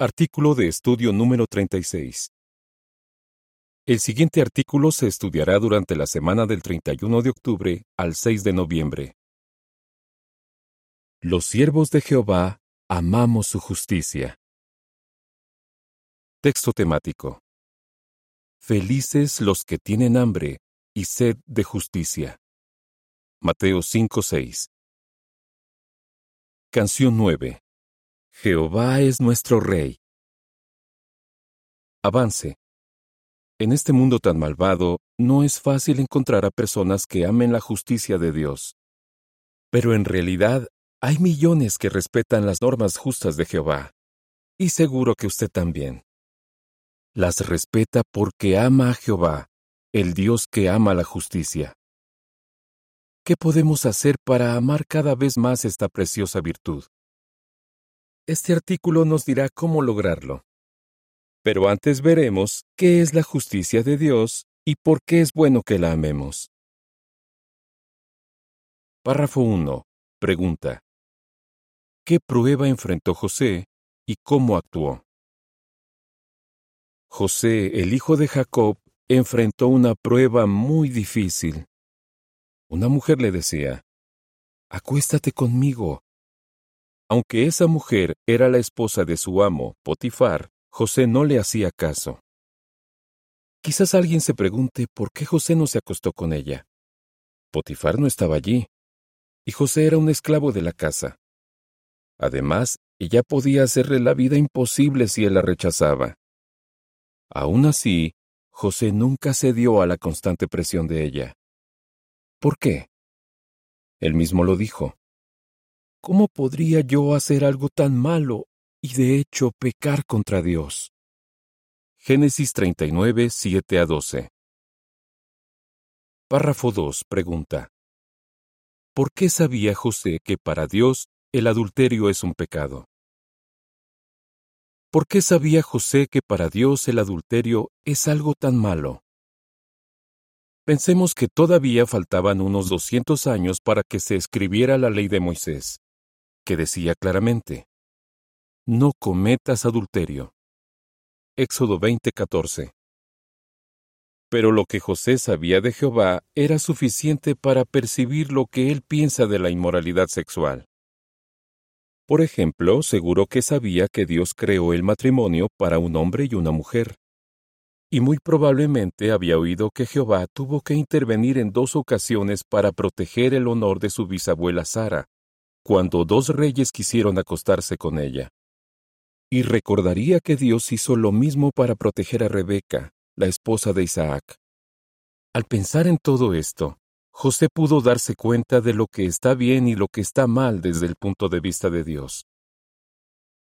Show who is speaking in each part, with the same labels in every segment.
Speaker 1: Artículo de estudio número 36. El siguiente artículo se estudiará durante la semana del 31 de octubre al 6 de noviembre. Los siervos de Jehová amamos su justicia. Texto temático. Felices los que tienen hambre y sed de justicia. Mateo 5:6. Canción 9. Jehová es nuestro Rey. Avance. En este mundo tan malvado, no es fácil encontrar a personas que amen la justicia de Dios. Pero en realidad, hay millones que respetan las normas justas de Jehová. Y seguro que usted también. Las respeta porque ama a Jehová, el Dios que ama la justicia. ¿Qué podemos hacer para amar cada vez más esta preciosa virtud? Este artículo nos dirá cómo lograrlo. Pero antes veremos qué es la justicia de Dios y por qué es bueno que la amemos. Párrafo 1. Pregunta. ¿Qué prueba enfrentó José y cómo actuó? José, el hijo de Jacob, enfrentó una prueba muy difícil. Una mujer le decía, Acuéstate conmigo, aunque esa mujer era la esposa de su amo, Potifar, José no le hacía caso. Quizás alguien se pregunte por qué José no se acostó con ella. Potifar no estaba allí, y José era un esclavo de la casa. Además, ella podía hacerle la vida imposible si él la rechazaba. Aún así, José nunca cedió a la constante presión de ella. ¿Por qué? Él mismo lo dijo. ¿Cómo podría yo hacer algo tan malo y de hecho pecar contra Dios? Génesis 39, 7 a 12. Párrafo 2. Pregunta. ¿Por qué sabía José que para Dios el adulterio es un pecado? ¿Por qué sabía José que para Dios el adulterio es algo tan malo? Pensemos que todavía faltaban unos 200 años para que se escribiera la ley de Moisés que decía claramente, No cometas adulterio. Éxodo 20:14. Pero lo que José sabía de Jehová era suficiente para percibir lo que él piensa de la inmoralidad sexual. Por ejemplo, seguro que sabía que Dios creó el matrimonio para un hombre y una mujer. Y muy probablemente había oído que Jehová tuvo que intervenir en dos ocasiones para proteger el honor de su bisabuela Sara, cuando dos reyes quisieron acostarse con ella. Y recordaría que Dios hizo lo mismo para proteger a Rebeca, la esposa de Isaac. Al pensar en todo esto, José pudo darse cuenta de lo que está bien y lo que está mal desde el punto de vista de Dios.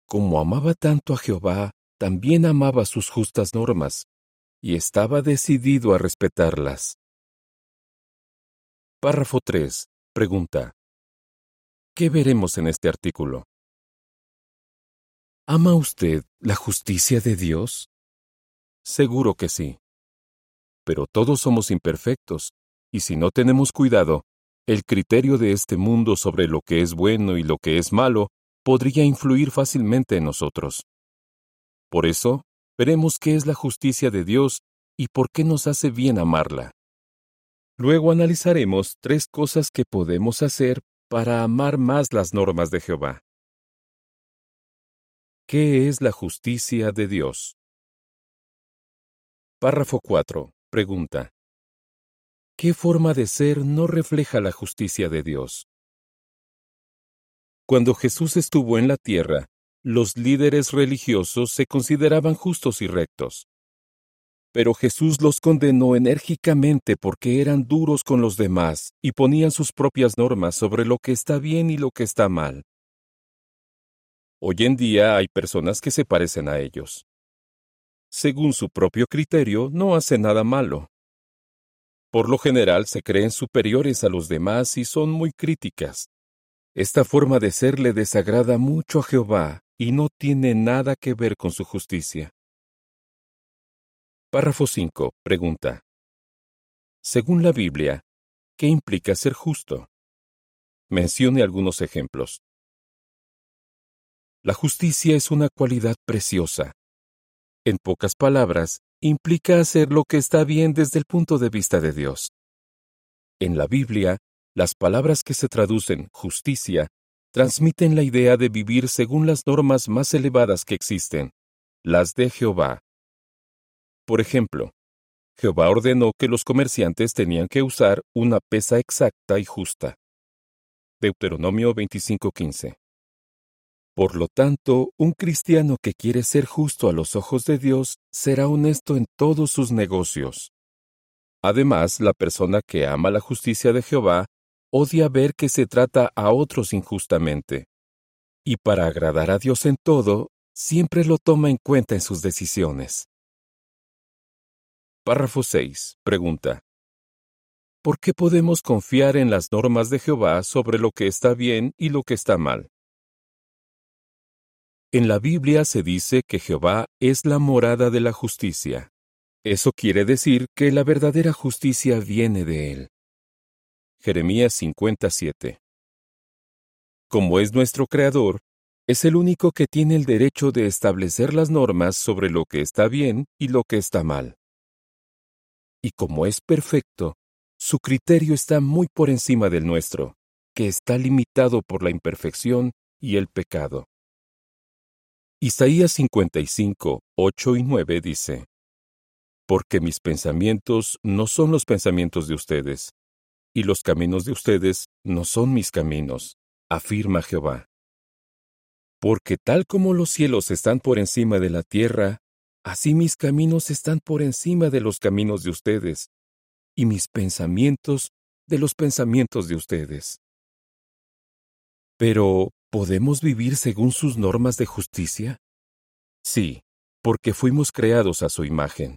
Speaker 1: Como amaba tanto a Jehová, también amaba sus justas normas, y estaba decidido a respetarlas. Párrafo 3. Pregunta. ¿Qué veremos en este artículo? ¿Ama usted la justicia de Dios? Seguro que sí. Pero todos somos imperfectos, y si no tenemos cuidado, el criterio de este mundo sobre lo que es bueno y lo que es malo podría influir fácilmente en nosotros. Por eso, veremos qué es la justicia de Dios y por qué nos hace bien amarla. Luego analizaremos tres cosas que podemos hacer para amar más las normas de Jehová. ¿Qué es la justicia de Dios? Párrafo 4. Pregunta. ¿Qué forma de ser no refleja la justicia de Dios? Cuando Jesús estuvo en la tierra, los líderes religiosos se consideraban justos y rectos. Pero Jesús los condenó enérgicamente porque eran duros con los demás y ponían sus propias normas sobre lo que está bien y lo que está mal. Hoy en día hay personas que se parecen a ellos. Según su propio criterio, no hacen nada malo. Por lo general se creen superiores a los demás y son muy críticas. Esta forma de ser le desagrada mucho a Jehová y no tiene nada que ver con su justicia. Párrafo 5. Pregunta. Según la Biblia, ¿qué implica ser justo? Mencione algunos ejemplos. La justicia es una cualidad preciosa. En pocas palabras, implica hacer lo que está bien desde el punto de vista de Dios. En la Biblia, las palabras que se traducen justicia transmiten la idea de vivir según las normas más elevadas que existen, las de Jehová. Por ejemplo, Jehová ordenó que los comerciantes tenían que usar una pesa exacta y justa. Deuteronomio 25:15. Por lo tanto, un cristiano que quiere ser justo a los ojos de Dios será honesto en todos sus negocios. Además, la persona que ama la justicia de Jehová odia ver que se trata a otros injustamente. Y para agradar a Dios en todo, siempre lo toma en cuenta en sus decisiones. Párrafo 6. Pregunta. ¿Por qué podemos confiar en las normas de Jehová sobre lo que está bien y lo que está mal? En la Biblia se dice que Jehová es la morada de la justicia. Eso quiere decir que la verdadera justicia viene de Él. Jeremías 57. Como es nuestro Creador, es el único que tiene el derecho de establecer las normas sobre lo que está bien y lo que está mal y como es perfecto, su criterio está muy por encima del nuestro, que está limitado por la imperfección y el pecado. Isaías 55, 8 y 9 dice, Porque mis pensamientos no son los pensamientos de ustedes, y los caminos de ustedes no son mis caminos, afirma Jehová. Porque tal como los cielos están por encima de la tierra, Así mis caminos están por encima de los caminos de ustedes, y mis pensamientos de los pensamientos de ustedes. Pero, ¿podemos vivir según sus normas de justicia? Sí, porque fuimos creados a su imagen.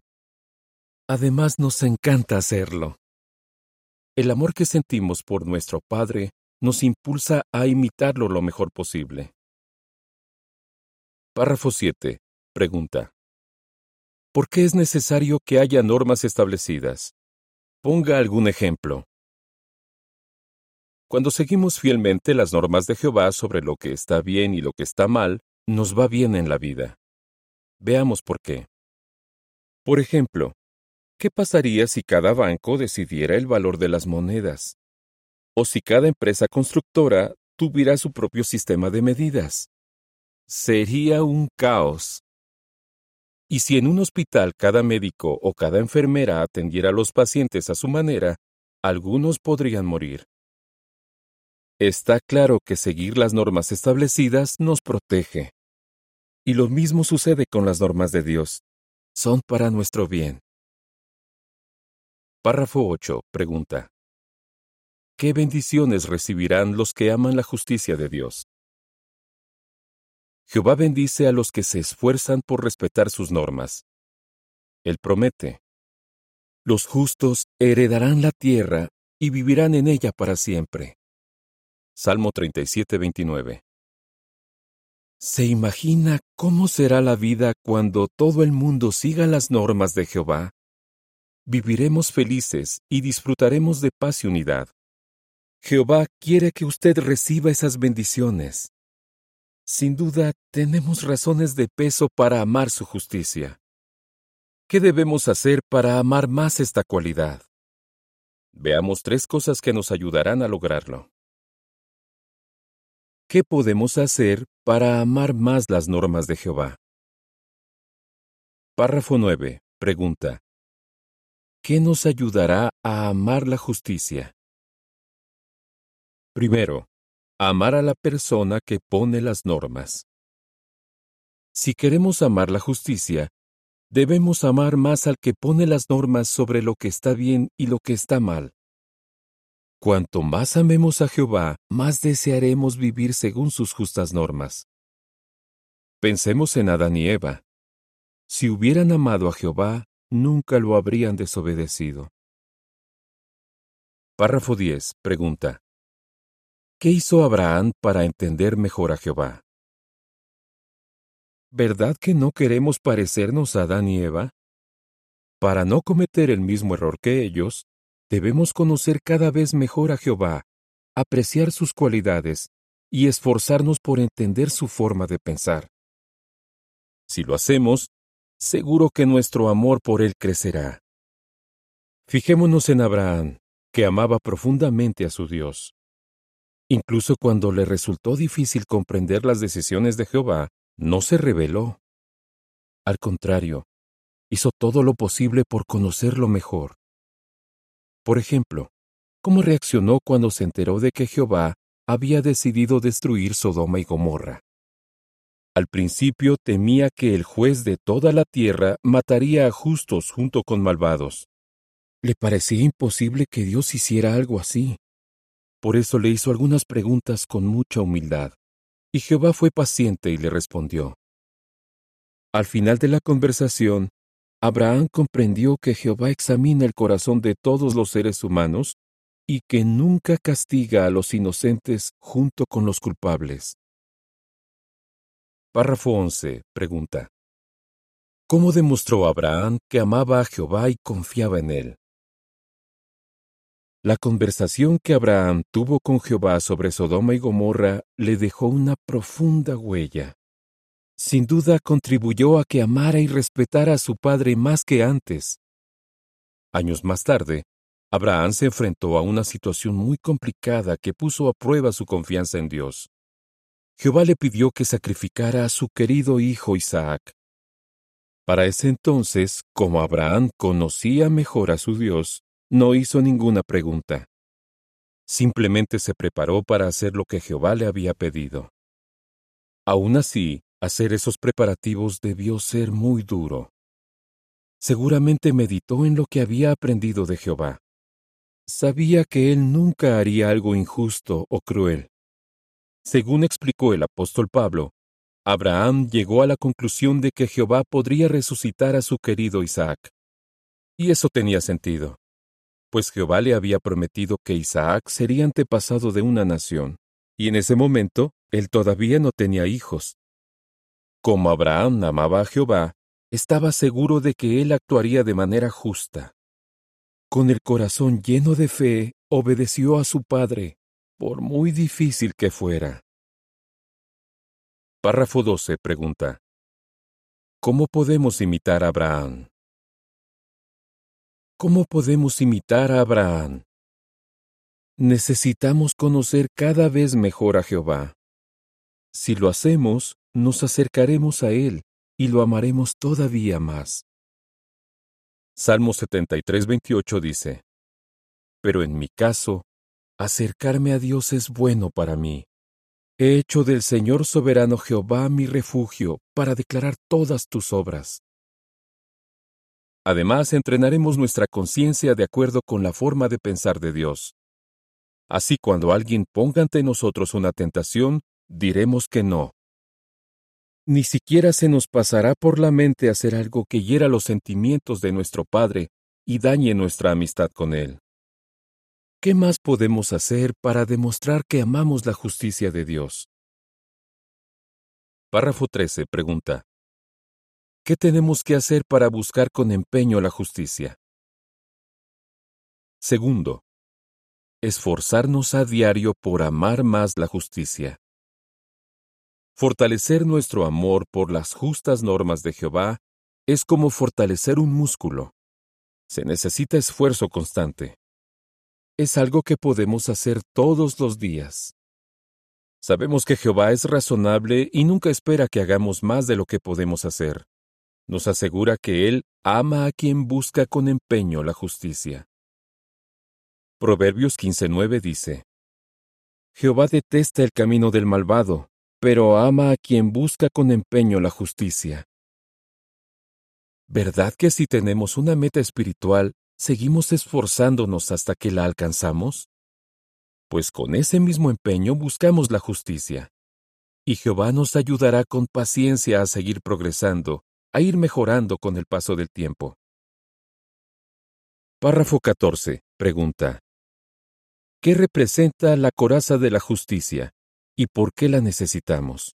Speaker 1: Además, nos encanta hacerlo. El amor que sentimos por nuestro Padre nos impulsa a imitarlo lo mejor posible. Párrafo 7. Pregunta. ¿Por qué es necesario que haya normas establecidas? Ponga algún ejemplo. Cuando seguimos fielmente las normas de Jehová sobre lo que está bien y lo que está mal, nos va bien en la vida. Veamos por qué. Por ejemplo, ¿qué pasaría si cada banco decidiera el valor de las monedas? ¿O si cada empresa constructora tuviera su propio sistema de medidas? Sería un caos. Y si en un hospital cada médico o cada enfermera atendiera a los pacientes a su manera, algunos podrían morir. Está claro que seguir las normas establecidas nos protege. Y lo mismo sucede con las normas de Dios. Son para nuestro bien. Párrafo 8. Pregunta. ¿Qué bendiciones recibirán los que aman la justicia de Dios? Jehová bendice a los que se esfuerzan por respetar sus normas. Él promete, los justos heredarán la tierra y vivirán en ella para siempre. Salmo 37, 29. ¿Se imagina cómo será la vida cuando todo el mundo siga las normas de Jehová? Viviremos felices y disfrutaremos de paz y unidad. Jehová quiere que usted reciba esas bendiciones. Sin duda, tenemos razones de peso para amar su justicia. ¿Qué debemos hacer para amar más esta cualidad? Veamos tres cosas que nos ayudarán a lograrlo. ¿Qué podemos hacer para amar más las normas de Jehová? Párrafo 9. Pregunta. ¿Qué nos ayudará a amar la justicia? Primero, Amar a la persona que pone las normas. Si queremos amar la justicia, debemos amar más al que pone las normas sobre lo que está bien y lo que está mal. Cuanto más amemos a Jehová, más desearemos vivir según sus justas normas. Pensemos en Adán y Eva. Si hubieran amado a Jehová, nunca lo habrían desobedecido. Párrafo 10. Pregunta. ¿Qué hizo Abraham para entender mejor a Jehová? ¿Verdad que no queremos parecernos a Adán y Eva? Para no cometer el mismo error que ellos, debemos conocer cada vez mejor a Jehová, apreciar sus cualidades y esforzarnos por entender su forma de pensar. Si lo hacemos, seguro que nuestro amor por Él crecerá. Fijémonos en Abraham, que amaba profundamente a su Dios. Incluso cuando le resultó difícil comprender las decisiones de Jehová, no se rebeló. Al contrario, hizo todo lo posible por conocerlo mejor. Por ejemplo, ¿cómo reaccionó cuando se enteró de que Jehová había decidido destruir Sodoma y Gomorra? Al principio temía que el juez de toda la tierra mataría a justos junto con malvados. Le parecía imposible que Dios hiciera algo así. Por eso le hizo algunas preguntas con mucha humildad, y Jehová fue paciente y le respondió. Al final de la conversación, Abraham comprendió que Jehová examina el corazón de todos los seres humanos y que nunca castiga a los inocentes junto con los culpables. Párrafo 11. Pregunta. ¿Cómo demostró Abraham que amaba a Jehová y confiaba en él? La conversación que Abraham tuvo con Jehová sobre Sodoma y Gomorra le dejó una profunda huella. Sin duda contribuyó a que amara y respetara a su padre más que antes. Años más tarde, Abraham se enfrentó a una situación muy complicada que puso a prueba su confianza en Dios. Jehová le pidió que sacrificara a su querido hijo Isaac. Para ese entonces, como Abraham conocía mejor a su Dios, no hizo ninguna pregunta. Simplemente se preparó para hacer lo que Jehová le había pedido. Aún así, hacer esos preparativos debió ser muy duro. Seguramente meditó en lo que había aprendido de Jehová. Sabía que él nunca haría algo injusto o cruel. Según explicó el apóstol Pablo, Abraham llegó a la conclusión de que Jehová podría resucitar a su querido Isaac. Y eso tenía sentido pues Jehová le había prometido que Isaac sería antepasado de una nación, y en ese momento él todavía no tenía hijos. Como Abraham amaba a Jehová, estaba seguro de que él actuaría de manera justa. Con el corazón lleno de fe, obedeció a su padre, por muy difícil que fuera. Párrafo 12 pregunta. ¿Cómo podemos imitar a Abraham? ¿Cómo podemos imitar a Abraham? Necesitamos conocer cada vez mejor a Jehová. Si lo hacemos, nos acercaremos a Él y lo amaremos todavía más. Salmo 73, 28 dice, Pero en mi caso, acercarme a Dios es bueno para mí. He hecho del Señor soberano Jehová mi refugio para declarar todas tus obras. Además, entrenaremos nuestra conciencia de acuerdo con la forma de pensar de Dios. Así cuando alguien ponga ante nosotros una tentación, diremos que no. Ni siquiera se nos pasará por la mente hacer algo que hiera los sentimientos de nuestro Padre y dañe nuestra amistad con Él. ¿Qué más podemos hacer para demostrar que amamos la justicia de Dios? Párrafo 13 pregunta. ¿Qué tenemos que hacer para buscar con empeño la justicia? Segundo, esforzarnos a diario por amar más la justicia. Fortalecer nuestro amor por las justas normas de Jehová es como fortalecer un músculo. Se necesita esfuerzo constante. Es algo que podemos hacer todos los días. Sabemos que Jehová es razonable y nunca espera que hagamos más de lo que podemos hacer nos asegura que Él ama a quien busca con empeño la justicia. Proverbios 15.9 dice, Jehová detesta el camino del malvado, pero ama a quien busca con empeño la justicia. ¿Verdad que si tenemos una meta espiritual, seguimos esforzándonos hasta que la alcanzamos? Pues con ese mismo empeño buscamos la justicia. Y Jehová nos ayudará con paciencia a seguir progresando a ir mejorando con el paso del tiempo. Párrafo 14. Pregunta. ¿Qué representa la coraza de la justicia y por qué la necesitamos?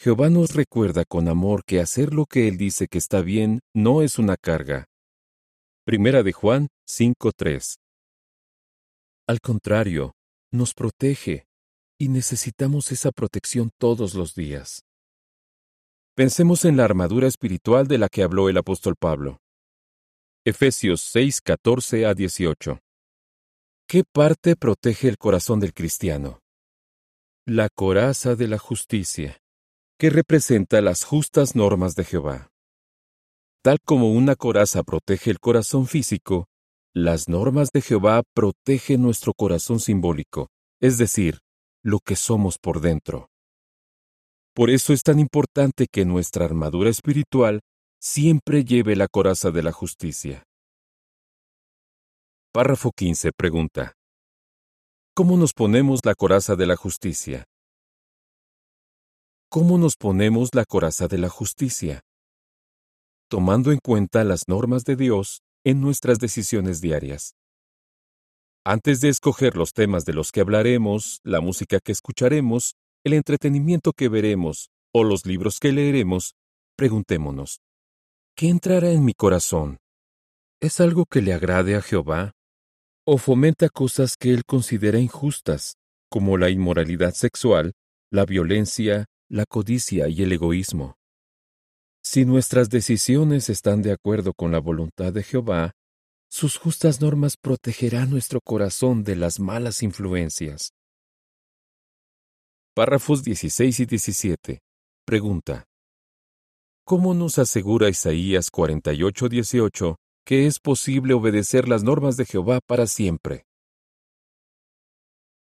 Speaker 1: Jehová nos recuerda con amor que hacer lo que Él dice que está bien no es una carga. Primera de Juan 5.3. Al contrario, nos protege, y necesitamos esa protección todos los días. Pensemos en la armadura espiritual de la que habló el apóstol Pablo. Efesios 6, 14 a 18. ¿Qué parte protege el corazón del cristiano? La coraza de la justicia, que representa las justas normas de Jehová. Tal como una coraza protege el corazón físico, las normas de Jehová protegen nuestro corazón simbólico, es decir, lo que somos por dentro. Por eso es tan importante que nuestra armadura espiritual siempre lleve la coraza de la justicia. Párrafo 15 pregunta. ¿Cómo nos ponemos la coraza de la justicia? ¿Cómo nos ponemos la coraza de la justicia? Tomando en cuenta las normas de Dios en nuestras decisiones diarias. Antes de escoger los temas de los que hablaremos, la música que escucharemos, el entretenimiento que veremos o los libros que leeremos, preguntémonos, ¿Qué entrará en mi corazón? ¿Es algo que le agrade a Jehová? ¿O fomenta cosas que él considera injustas, como la inmoralidad sexual, la violencia, la codicia y el egoísmo? Si nuestras decisiones están de acuerdo con la voluntad de Jehová, sus justas normas protegerán nuestro corazón de las malas influencias. Párrafos 16 y 17. Pregunta. ¿Cómo nos asegura Isaías 48:18 que es posible obedecer las normas de Jehová para siempre?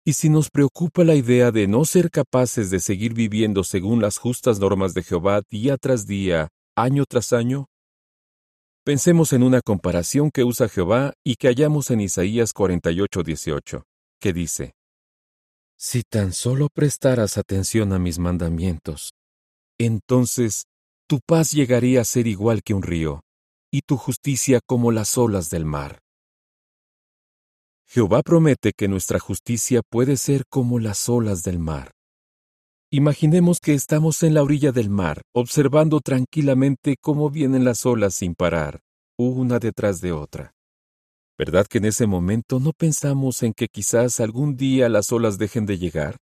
Speaker 1: Y si nos preocupa la idea de no ser capaces de seguir viviendo según las justas normas de Jehová día tras día, año tras año, pensemos en una comparación que usa Jehová y que hallamos en Isaías 48:18, que dice, Si tan solo prestaras atención a mis mandamientos, entonces tu paz llegaría a ser igual que un río, y tu justicia como las olas del mar. Jehová promete que nuestra justicia puede ser como las olas del mar. Imaginemos que estamos en la orilla del mar, observando tranquilamente cómo vienen las olas sin parar, una detrás de otra. ¿Verdad que en ese momento no pensamos en que quizás algún día las olas dejen de llegar?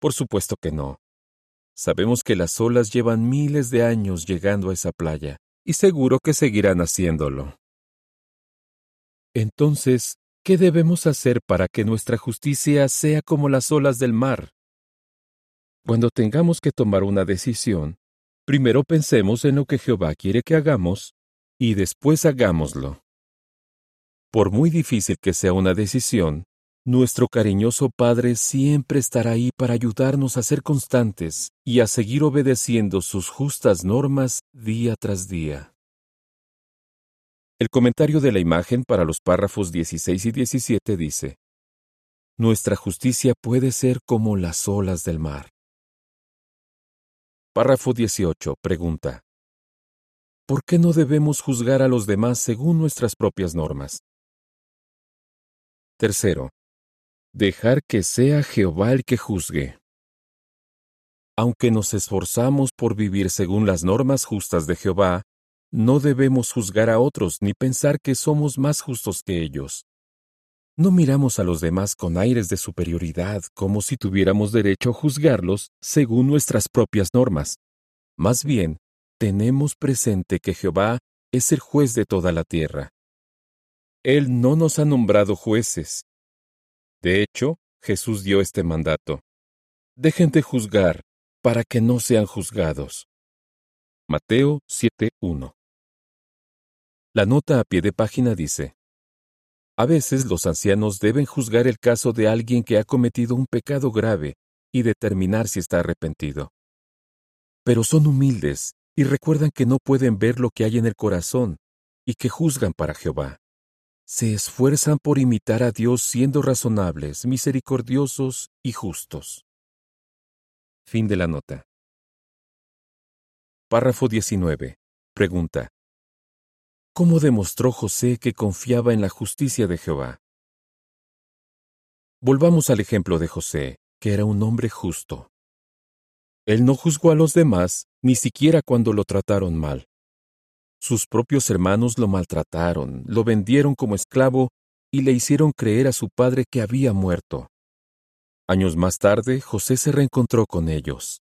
Speaker 1: Por supuesto que no. Sabemos que las olas llevan miles de años llegando a esa playa, y seguro que seguirán haciéndolo. Entonces, ¿qué debemos hacer para que nuestra justicia sea como las olas del mar? Cuando tengamos que tomar una decisión, primero pensemos en lo que Jehová quiere que hagamos, y después hagámoslo. Por muy difícil que sea una decisión, nuestro cariñoso Padre siempre estará ahí para ayudarnos a ser constantes y a seguir obedeciendo sus justas normas día tras día. El comentario de la imagen para los párrafos 16 y 17 dice, Nuestra justicia puede ser como las olas del mar. Párrafo 18. Pregunta. ¿Por qué no debemos juzgar a los demás según nuestras propias normas? Tercero, dejar que sea Jehová el que juzgue. Aunque nos esforzamos por vivir según las normas justas de Jehová, no debemos juzgar a otros ni pensar que somos más justos que ellos. No miramos a los demás con aires de superioridad como si tuviéramos derecho a juzgarlos según nuestras propias normas. Más bien, tenemos presente que Jehová es el juez de toda la tierra. Él no nos ha nombrado jueces, de hecho, Jesús dio este mandato. Dejen de juzgar, para que no sean juzgados. Mateo 7.1 La nota a pie de página dice, A veces los ancianos deben juzgar el caso de alguien que ha cometido un pecado grave y determinar si está arrepentido. Pero son humildes y recuerdan que no pueden ver lo que hay en el corazón y que juzgan para Jehová se esfuerzan por imitar a Dios siendo razonables, misericordiosos y justos. Fin de la nota. Párrafo 19. Pregunta. ¿Cómo demostró José que confiaba en la justicia de Jehová? Volvamos al ejemplo de José, que era un hombre justo. Él no juzgó a los demás, ni siquiera cuando lo trataron mal. Sus propios hermanos lo maltrataron, lo vendieron como esclavo y le hicieron creer a su padre que había muerto. Años más tarde, José se reencontró con ellos.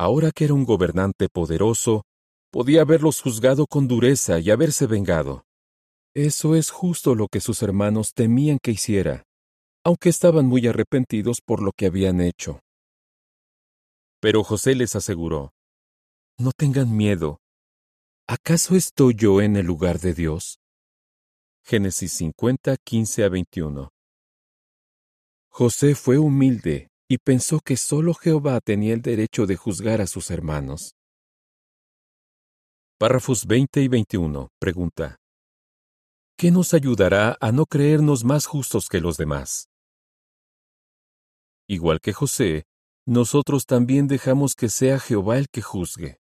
Speaker 1: Ahora que era un gobernante poderoso, podía haberlos juzgado con dureza y haberse vengado. Eso es justo lo que sus hermanos temían que hiciera, aunque estaban muy arrepentidos por lo que habían hecho. Pero José les aseguró, No tengan miedo. ¿Acaso estoy yo en el lugar de Dios? Génesis 50, 15 a 21. José fue humilde y pensó que solo Jehová tenía el derecho de juzgar a sus hermanos. Párrafos 20 y 21. Pregunta. ¿Qué nos ayudará a no creernos más justos que los demás? Igual que José, nosotros también dejamos que sea Jehová el que juzgue.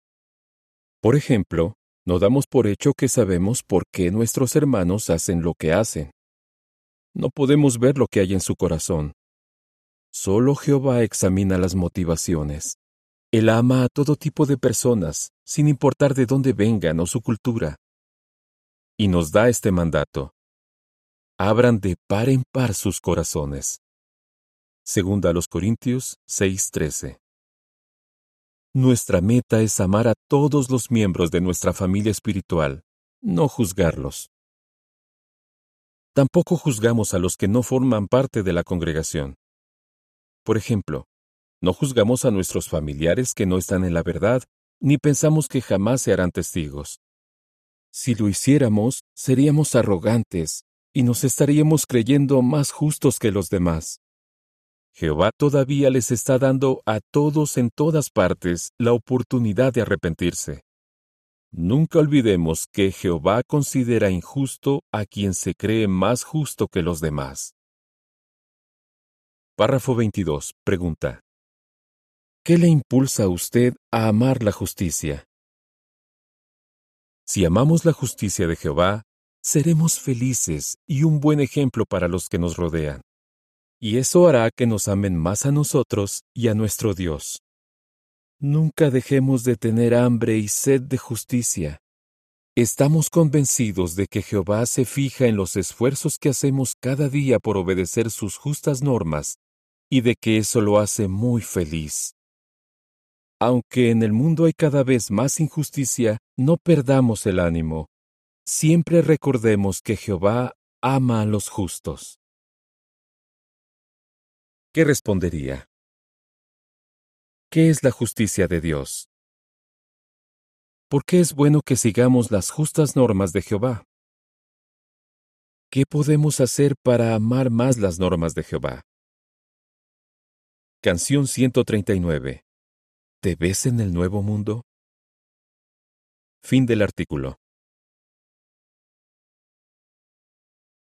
Speaker 1: Por ejemplo, no damos por hecho que sabemos por qué nuestros hermanos hacen lo que hacen. No podemos ver lo que hay en su corazón. Solo Jehová examina las motivaciones. Él ama a todo tipo de personas, sin importar de dónde vengan o su cultura y nos da este mandato. Abran de par en par sus corazones. Segunda a los Corintios 6:13. Nuestra meta es amar a todos los miembros de nuestra familia espiritual, no juzgarlos. Tampoco juzgamos a los que no forman parte de la congregación. Por ejemplo, no juzgamos a nuestros familiares que no están en la verdad, ni pensamos que jamás se harán testigos. Si lo hiciéramos, seríamos arrogantes y nos estaríamos creyendo más justos que los demás. Jehová todavía les está dando a todos en todas partes la oportunidad de arrepentirse. Nunca olvidemos que Jehová considera injusto a quien se cree más justo que los demás. Párrafo 22. Pregunta. ¿Qué le impulsa a usted a amar la justicia? Si amamos la justicia de Jehová, seremos felices y un buen ejemplo para los que nos rodean. Y eso hará que nos amen más a nosotros y a nuestro Dios. Nunca dejemos de tener hambre y sed de justicia. Estamos convencidos de que Jehová se fija en los esfuerzos que hacemos cada día por obedecer sus justas normas y de que eso lo hace muy feliz. Aunque en el mundo hay cada vez más injusticia, no perdamos el ánimo. Siempre recordemos que Jehová ama a los justos. ¿Qué respondería? ¿Qué es la justicia de Dios? ¿Por qué es bueno que sigamos las justas normas de Jehová? ¿Qué podemos hacer para amar más las normas de Jehová? Canción 139 ¿Te ves en el nuevo mundo? Fin del artículo.